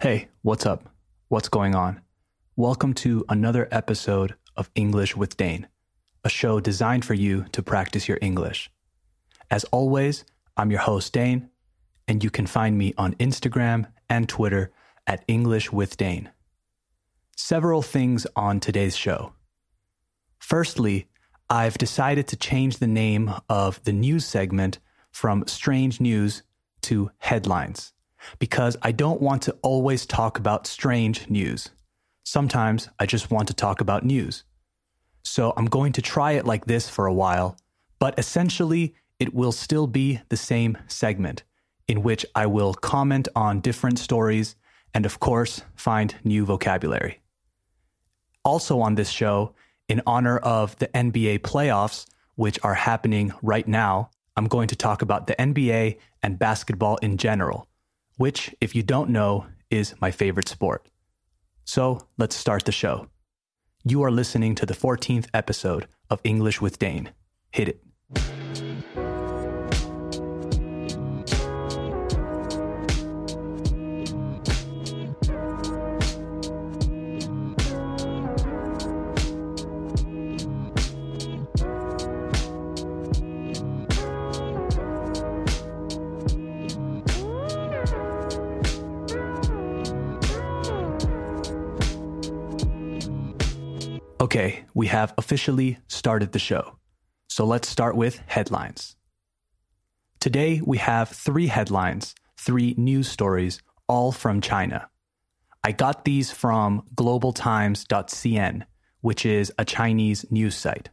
Hey, what's up? What's going on? Welcome to another episode of English with Dane, a show designed for you to practice your English. As always, I'm your host, Dane, and you can find me on Instagram and Twitter at English with Dane. Several things on today's show. Firstly, I've decided to change the name of the news segment from Strange News to Headlines because I don't want to always talk about strange news. Sometimes I just want to talk about news. So I'm going to try it like this for a while, but essentially it will still be the same segment in which I will comment on different stories and, of course, find new vocabulary. Also on this show, in honor of the NBA playoffs, which are happening right now, I'm going to talk about the NBA and basketball in general, which, if you don't know, is my favorite sport. So let's start the show. You are listening to the 14th episode of English with Dane. Hit it. Okay, we have officially started the show. So let's start with headlines. Today we have three headlines, three news stories, all from China. I got these from globaltimes.cn, which is a Chinese news site.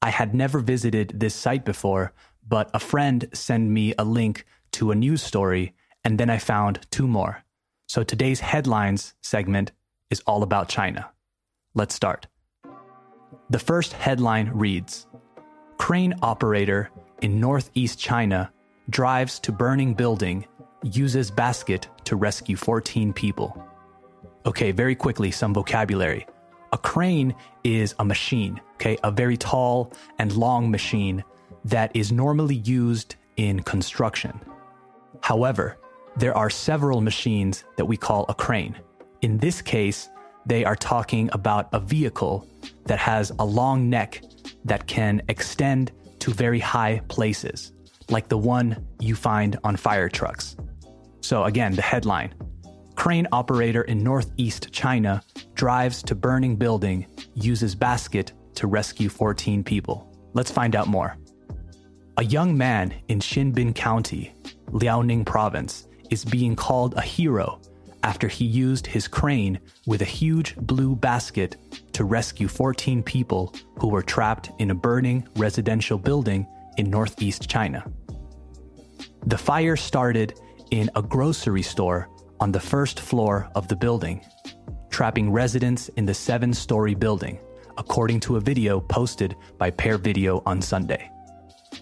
I had never visited this site before, but a friend sent me a link to a news story, and then I found two more. So today's headlines segment is all about China. Let's start. The first headline reads Crane operator in northeast China drives to burning building, uses basket to rescue 14 people. Okay, very quickly, some vocabulary. A crane is a machine, okay, a very tall and long machine that is normally used in construction. However, there are several machines that we call a crane. In this case, they are talking about a vehicle that has a long neck that can extend to very high places, like the one you find on fire trucks. So, again, the headline Crane operator in northeast China drives to burning building, uses basket to rescue 14 people. Let's find out more. A young man in Xinbin County, Liaoning Province, is being called a hero after he used his crane with a huge blue basket to rescue 14 people who were trapped in a burning residential building in northeast China. The fire started in a grocery store on the first floor of the building, trapping residents in the seven story building, according to a video posted by Pear Video on Sunday.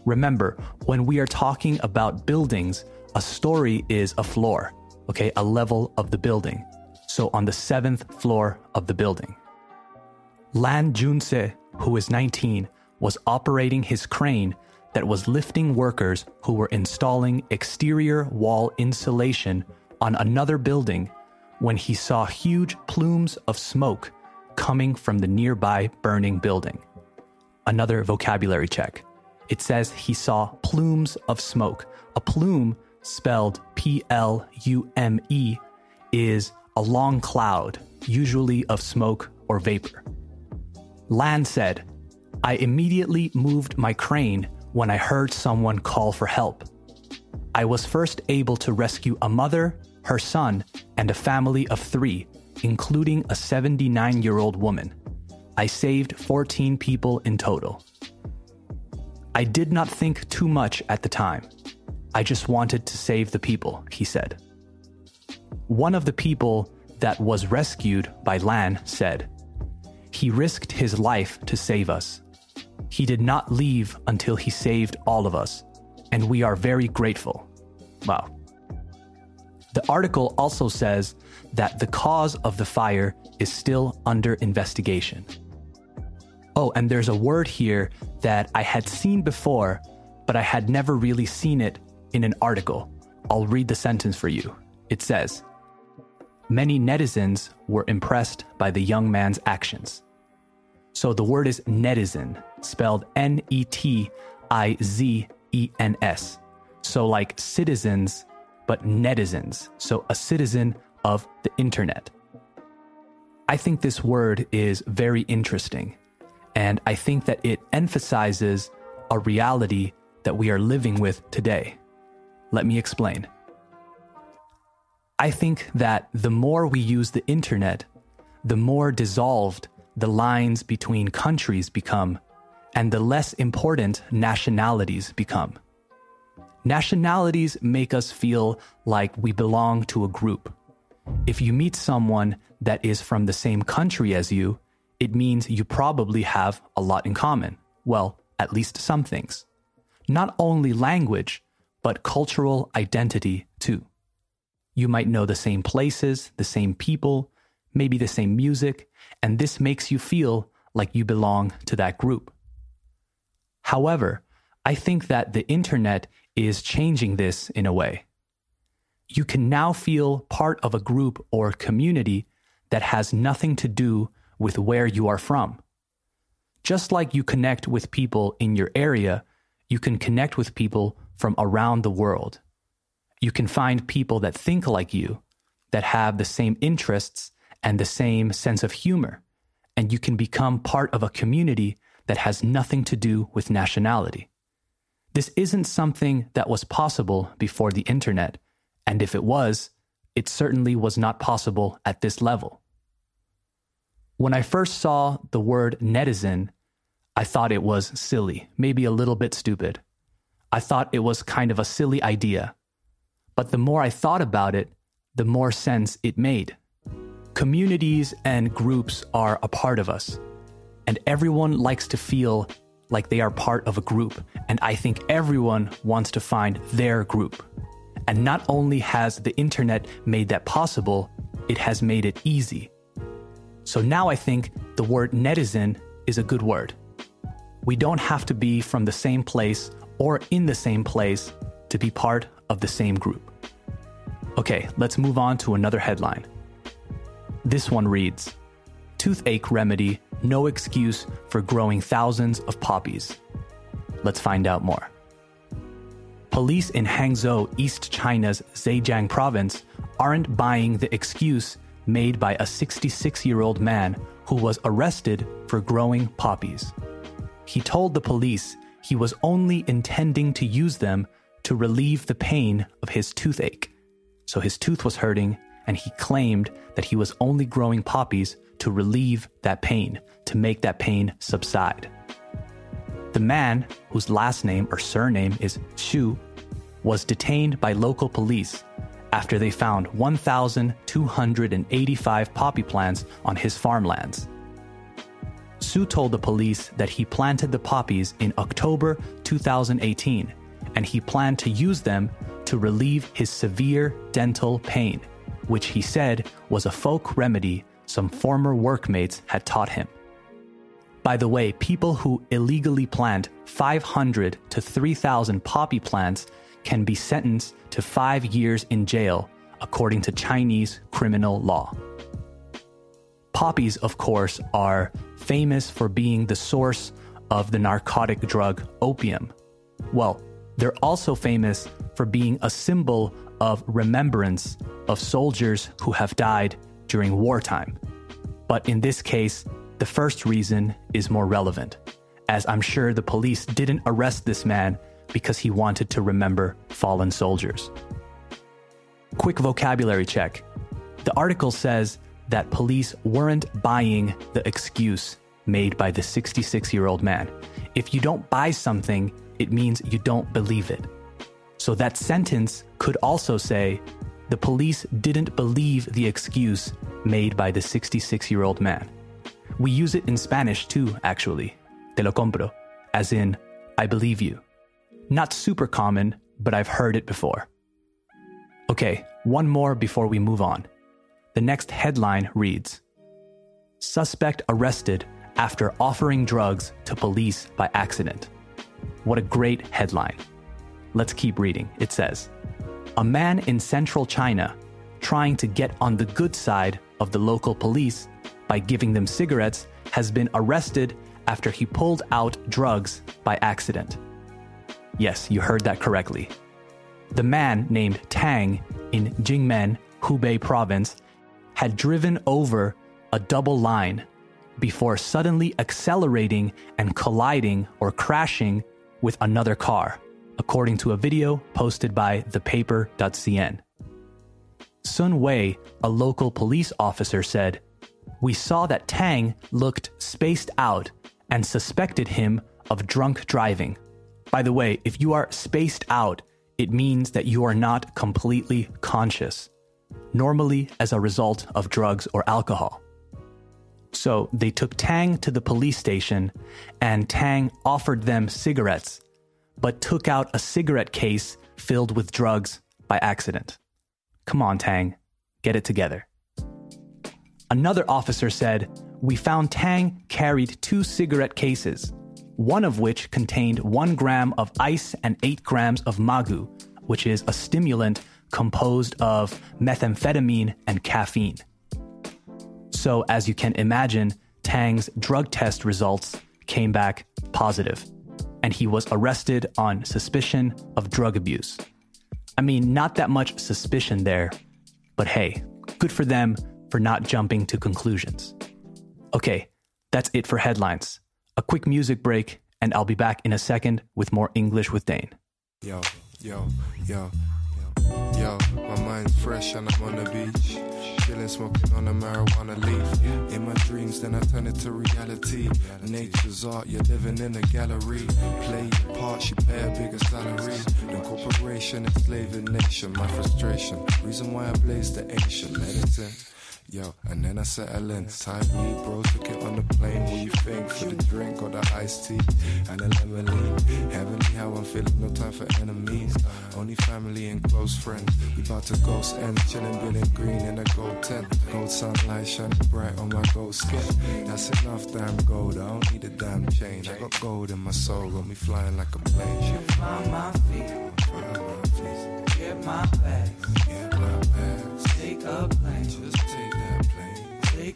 Remember, when we are talking about buildings, a story is a floor okay, a level of the building. So on the seventh floor of the building. Lan Junse, who is 19, was operating his crane that was lifting workers who were installing exterior wall insulation on another building when he saw huge plumes of smoke coming from the nearby burning building. Another vocabulary check. It says he saw plumes of smoke. A plume spelled P L U M E, is a long cloud, usually of smoke or vapor. Lan said, I immediately moved my crane when I heard someone call for help. I was first able to rescue a mother, her son, and a family of three, including a 79 year old woman. I saved 14 people in total. I did not think too much at the time. I just wanted to save the people, he said. One of the people that was rescued by Lan said, He risked his life to save us. He did not leave until he saved all of us, and we are very grateful. Wow. The article also says that the cause of the fire is still under investigation. Oh, and there's a word here that I had seen before, but I had never really seen it in an article. I'll read the sentence for you. It says many netizens were impressed by the young man's actions. So the word is netizen, spelled N E T I Z E N S. So, like citizens, but netizens. So, a citizen of the internet. I think this word is very interesting, and I think that it emphasizes a reality that we are living with today. Let me explain. I think that the more we use the internet, the more dissolved the lines between countries become, and the less important nationalities become. Nationalities make us feel like we belong to a group. If you meet someone that is from the same country as you, it means you probably have a lot in common. Well, at least some things. Not only language, but cultural identity too. You might know the same places, the same people, maybe the same music, and this makes you feel like you belong to that group. However, I think that the internet is changing this in a way. You can now feel part of a group or community that has nothing to do with where you are from. Just like you connect with people in your area, you can connect with people from around the world. You can find people that think like you, that have the same interests and the same sense of humor, and you can become part of a community that has nothing to do with nationality. This isn't something that was possible before the internet, and if it was, it certainly was not possible at this level. When I first saw the word netizen, I thought it was silly, maybe a little bit stupid. I thought it was kind of a silly idea. But the more I thought about it, the more sense it made. Communities and groups are a part of us, and everyone likes to feel like they are part of a group, and I think everyone wants to find their group. And not only has the internet made that possible, it has made it easy. So now I think the word netizen is a good word. We don't have to be from the same place or in the same place to be part of the same group. Okay, let's move on to another headline. This one reads Toothache remedy, no excuse for growing thousands of poppies. Let's find out more. Police in Hangzhou, East China's Zhejiang province, aren't buying the excuse made by a 66 year old man who was arrested for growing poppies. He told the police he was only intending to use them to relieve the pain of his toothache. So his tooth was hurting, and he claimed that he was only growing poppies to relieve that pain, to make that pain subside. The man, whose last name or surname is Xu, was detained by local police after they found 1,285 poppy plants on his farmlands. Su told the police that he planted the poppies in October 2018 and he planned to use them to relieve his severe dental pain, which he said was a folk remedy some former workmates had taught him. By the way, people who illegally plant 500 to 3,000 poppy plants can be sentenced to five years in jail, according to Chinese criminal law. Poppies, of course, are famous for being the source of the narcotic drug opium. Well, they're also famous for being a symbol of remembrance of soldiers who have died during wartime. But in this case, the first reason is more relevant, as I'm sure the police didn't arrest this man because he wanted to remember fallen soldiers. Quick vocabulary check. The article says that police weren't buying the excuse made by the 66 year old man. If you don't buy something, it means you don't believe it. So that sentence could also say the police didn't believe the excuse made by the 66 year old man. We use it in Spanish too, actually. Te lo compro, as in, I believe you. Not super common, but I've heard it before. Okay, one more before we move on. The next headline reads Suspect arrested after offering drugs to police by accident. What a great headline. Let's keep reading. It says A man in central China trying to get on the good side of the local police by giving them cigarettes has been arrested after he pulled out drugs by accident. Yes, you heard that correctly. The man named Tang in Jingmen, Hubei province, had driven over a double line before suddenly accelerating and colliding or crashing with another car, according to a video posted by thepaper.cn. Sun Wei, a local police officer, said, We saw that Tang looked spaced out and suspected him of drunk driving. By the way, if you are spaced out, it means that you are not completely conscious, normally as a result of drugs or alcohol. So they took Tang to the police station, and Tang offered them cigarettes, but took out a cigarette case filled with drugs by accident. Come on, Tang, get it together. Another officer said, We found Tang carried two cigarette cases, one of which contained one gram of ice and eight grams of magu, which is a stimulant composed of methamphetamine and caffeine. So, as you can imagine, Tang's drug test results came back positive, and he was arrested on suspicion of drug abuse. I mean, not that much suspicion there, but hey, good for them for not jumping to conclusions. Okay, that's it for headlines. A quick music break, and I'll be back in a second with more English with Dane. Yo, yo, yo, yo, my mind's fresh and I'm on the beach. Chilling, smoking on a marijuana leaf. In my dreams, then I turn it to reality. Nature's art, you're living in a gallery. Play your part, you pay a bigger salary. The corporation, enslaving nation. My frustration, reason why I blaze the ancient medicine. Yo, and then I settle in. Time weed, bros, took it on the plane. What you think for the drink or the iced tea and the lemonade? Heavenly how I'm feeling, no time for enemies. Only family and close friends. We about to ghost end, chilling, building green in a gold tent. Gold sunlight shining bright on my gold skin. That's enough damn gold, I don't need a damn chain. I got gold in my soul, got me flying like a plane. Find my feet, Find my feet, get my bags, get my bags. take a plane, Just plane,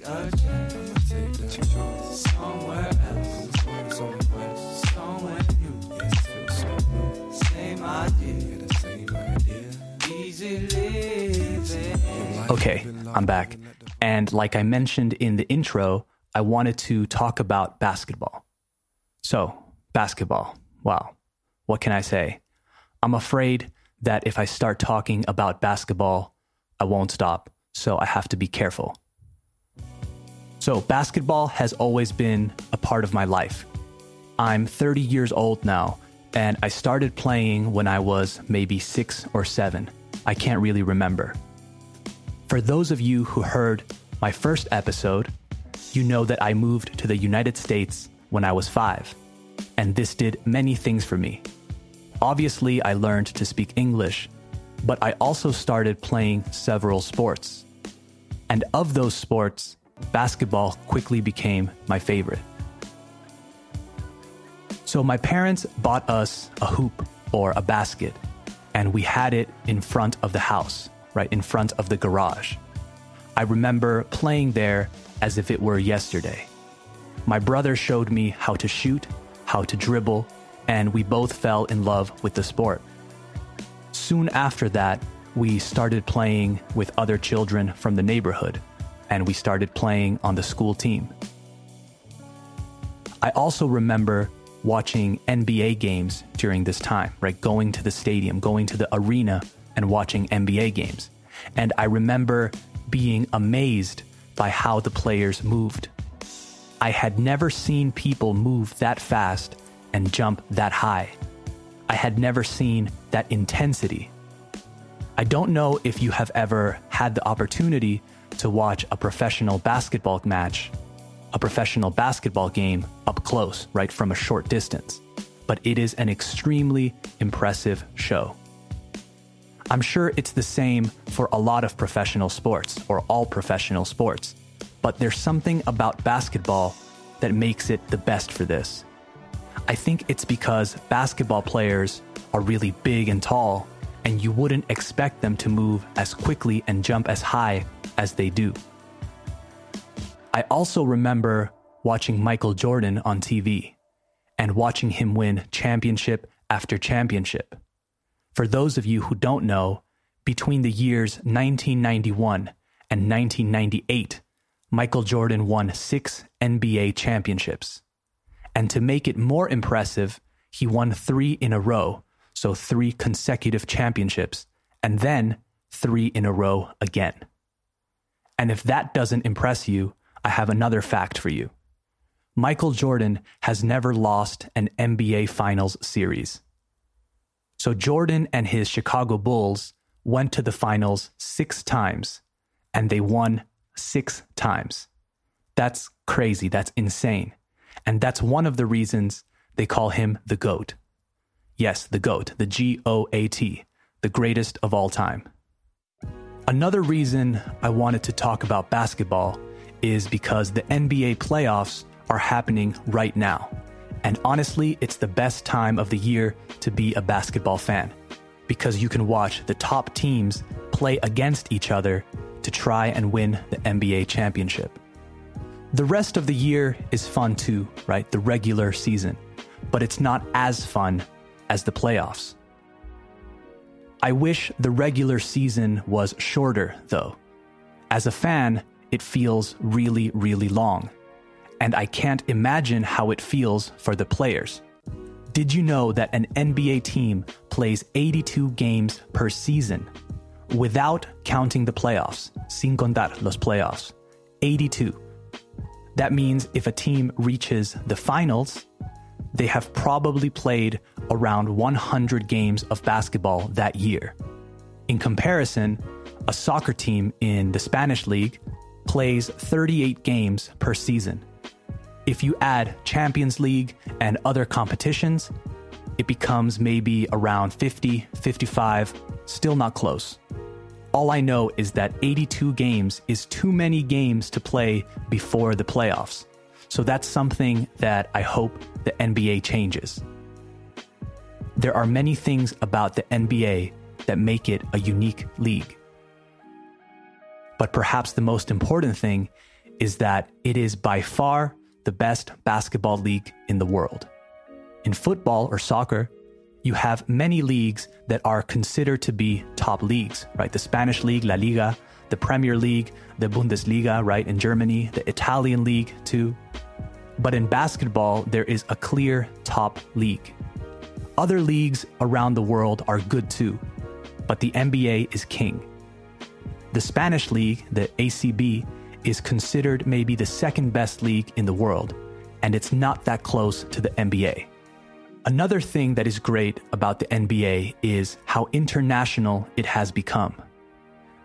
take a chance, take that chance. somewhere else, somewhere, somewhere new, feels so new. same idea, the same idea. easy living. Okay, I'm back. And like I mentioned in the intro, I wanted to talk about basketball. So, basketball. Wow. What can I say? I'm afraid that if I start talking about basketball, I won't stop. So, I have to be careful. So, basketball has always been a part of my life. I'm 30 years old now, and I started playing when I was maybe six or seven. I can't really remember. For those of you who heard my first episode, you know that I moved to the United States when I was five, and this did many things for me. Obviously, I learned to speak English, but I also started playing several sports. And of those sports, basketball quickly became my favorite. So my parents bought us a hoop or a basket, and we had it in front of the house, right in front of the garage. I remember playing there as if it were yesterday. My brother showed me how to shoot, how to dribble, and we both fell in love with the sport. Soon after that, we started playing with other children from the neighborhood, and we started playing on the school team. I also remember watching NBA games during this time, right? Going to the stadium, going to the arena and watching NBA games. And I remember being amazed by how the players moved. I had never seen people move that fast and jump that high. I had never seen that intensity. I don't know if you have ever had the opportunity to watch a professional basketball match, a professional basketball game up close, right from a short distance, but it is an extremely impressive show. I'm sure it's the same for a lot of professional sports or all professional sports, but there's something about basketball that makes it the best for this. I think it's because basketball players are really big and tall, and you wouldn't expect them to move as quickly and jump as high as they do. I also remember watching Michael Jordan on TV and watching him win championship after championship. For those of you who don't know, between the years 1991 and 1998, Michael Jordan won six NBA championships. And to make it more impressive, he won three in a row, so three consecutive championships, and then three in a row again. And if that doesn't impress you, I have another fact for you. Michael Jordan has never lost an NBA Finals series. So Jordan and his Chicago Bulls went to the finals six times and they won six times. That's crazy. That's insane. And that's one of the reasons they call him the GOAT. Yes, the GOAT, the G O A T, the greatest of all time. Another reason I wanted to talk about basketball is because the NBA playoffs are happening right now. And honestly, it's the best time of the year to be a basketball fan because you can watch the top teams play against each other to try and win the NBA championship. The rest of the year is fun too, right? The regular season. But it's not as fun as the playoffs. I wish the regular season was shorter, though. As a fan, it feels really, really long. And I can't imagine how it feels for the players. Did you know that an NBA team plays 82 games per season without counting the playoffs? Sin contar los playoffs. 82. That means if a team reaches the finals, they have probably played around 100 games of basketball that year. In comparison, a soccer team in the Spanish league plays 38 games per season. If you add Champions League and other competitions, it becomes maybe around 50, 55, still not close. All I know is that 82 games is too many games to play before the playoffs. So that's something that I hope the NBA changes. There are many things about the NBA that make it a unique league. But perhaps the most important thing is that it is by far the best basketball league in the world. In football or soccer, you have many leagues that are considered to be top leagues, right? The Spanish League, La Liga, the Premier League, the Bundesliga, right, in Germany, the Italian League, too. But in basketball, there is a clear top league. Other leagues around the world are good too, but the NBA is king. The Spanish League, the ACB, is considered maybe the second best league in the world, and it's not that close to the NBA. Another thing that is great about the NBA is how international it has become.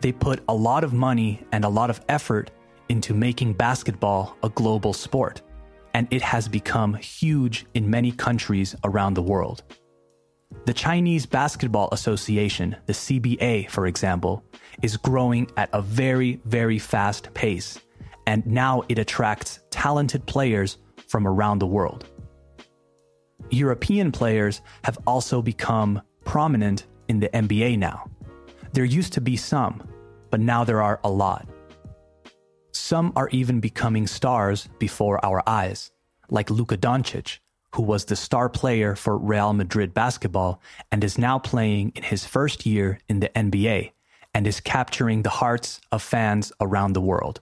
They put a lot of money and a lot of effort into making basketball a global sport, and it has become huge in many countries around the world. The Chinese Basketball Association, the CBA, for example, is growing at a very, very fast pace, and now it attracts talented players from around the world. European players have also become prominent in the NBA now. There used to be some, but now there are a lot. Some are even becoming stars before our eyes, like Luka Doncic, who was the star player for Real Madrid basketball and is now playing in his first year in the NBA and is capturing the hearts of fans around the world.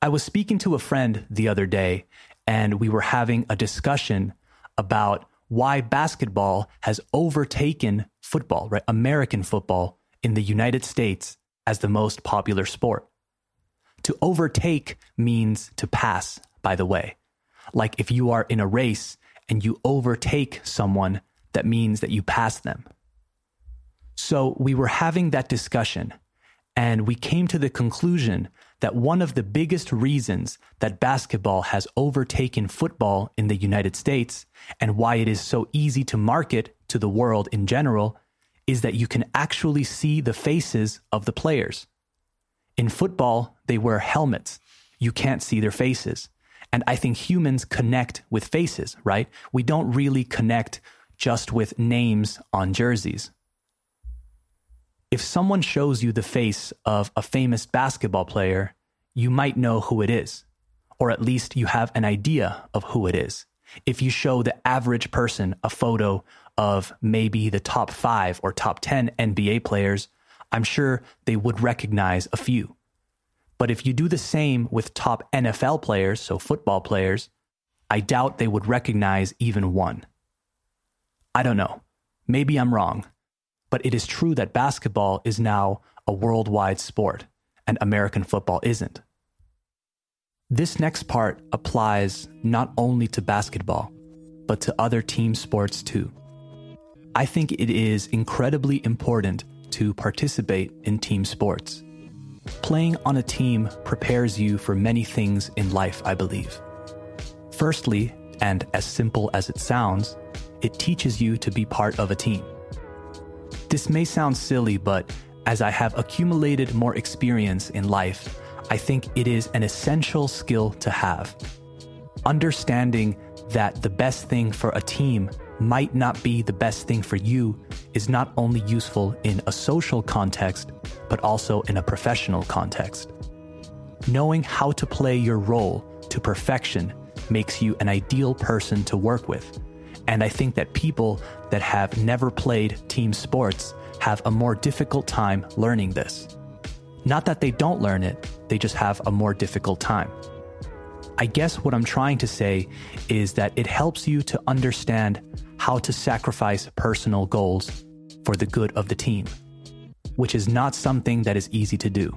I was speaking to a friend the other day, and we were having a discussion about why basketball has overtaken football, right? American football in the United States as the most popular sport. To overtake means to pass, by the way. Like if you are in a race and you overtake someone, that means that you pass them. So we were having that discussion and we came to the conclusion that one of the biggest reasons that basketball has overtaken football in the United States and why it is so easy to market to the world in general is that you can actually see the faces of the players. In football, they wear helmets. You can't see their faces. And I think humans connect with faces, right? We don't really connect just with names on jerseys. If someone shows you the face of a famous basketball player, you might know who it is, or at least you have an idea of who it is. If you show the average person a photo of maybe the top five or top 10 NBA players, I'm sure they would recognize a few. But if you do the same with top NFL players, so football players, I doubt they would recognize even one. I don't know. Maybe I'm wrong. But it is true that basketball is now a worldwide sport, and American football isn't. This next part applies not only to basketball, but to other team sports too. I think it is incredibly important to participate in team sports. Playing on a team prepares you for many things in life, I believe. Firstly, and as simple as it sounds, it teaches you to be part of a team. This may sound silly, but as I have accumulated more experience in life, I think it is an essential skill to have. Understanding that the best thing for a team might not be the best thing for you is not only useful in a social context, but also in a professional context. Knowing how to play your role to perfection makes you an ideal person to work with. And I think that people that have never played team sports have a more difficult time learning this. Not that they don't learn it, they just have a more difficult time. I guess what I'm trying to say is that it helps you to understand how to sacrifice personal goals for the good of the team, which is not something that is easy to do.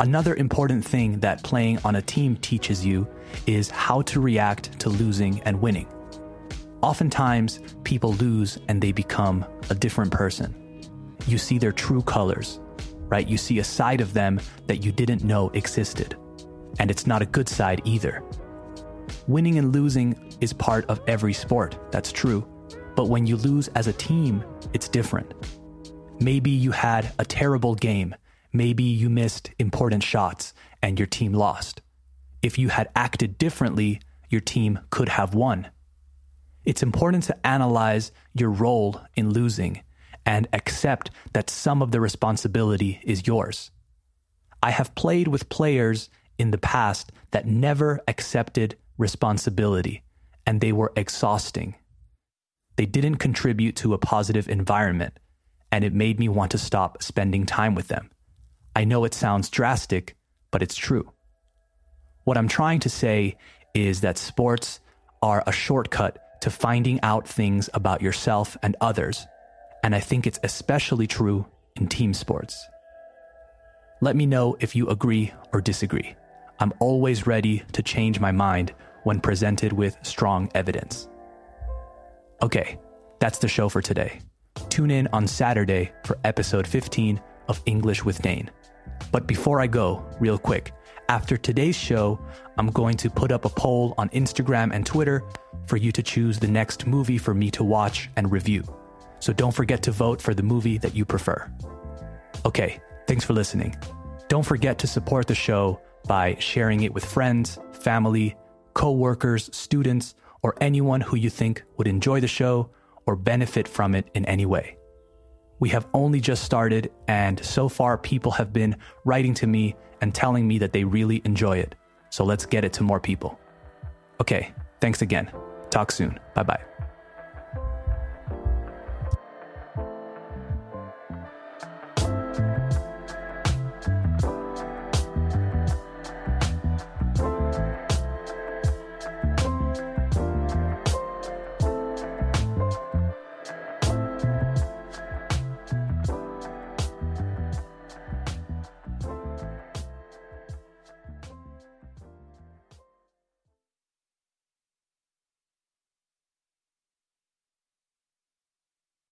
Another important thing that playing on a team teaches you is how to react to losing and winning. Oftentimes, people lose and they become a different person. You see their true colors, right? You see a side of them that you didn't know existed. And it's not a good side either. Winning and losing is part of every sport, that's true. But when you lose as a team, it's different. Maybe you had a terrible game. Maybe you missed important shots and your team lost. If you had acted differently, your team could have won. It's important to analyze your role in losing and accept that some of the responsibility is yours. I have played with players in the past that never accepted responsibility and they were exhausting. They didn't contribute to a positive environment and it made me want to stop spending time with them. I know it sounds drastic, but it's true. What I'm trying to say is that sports are a shortcut to finding out things about yourself and others, and I think it's especially true in team sports. Let me know if you agree or disagree. I'm always ready to change my mind when presented with strong evidence. Okay, that's the show for today. Tune in on Saturday for episode 15 of English with Dane. But before I go, real quick, after today's show, I'm going to put up a poll on Instagram and Twitter for you to choose the next movie for me to watch and review. So don't forget to vote for the movie that you prefer. Okay, thanks for listening. Don't forget to support the show by sharing it with friends, family, co-workers, students, or anyone who you think would enjoy the show or benefit from it in any way. We have only just started, and so far, people have been writing to me and telling me that they really enjoy it. So let's get it to more people. Okay, thanks again. Talk soon. Bye bye.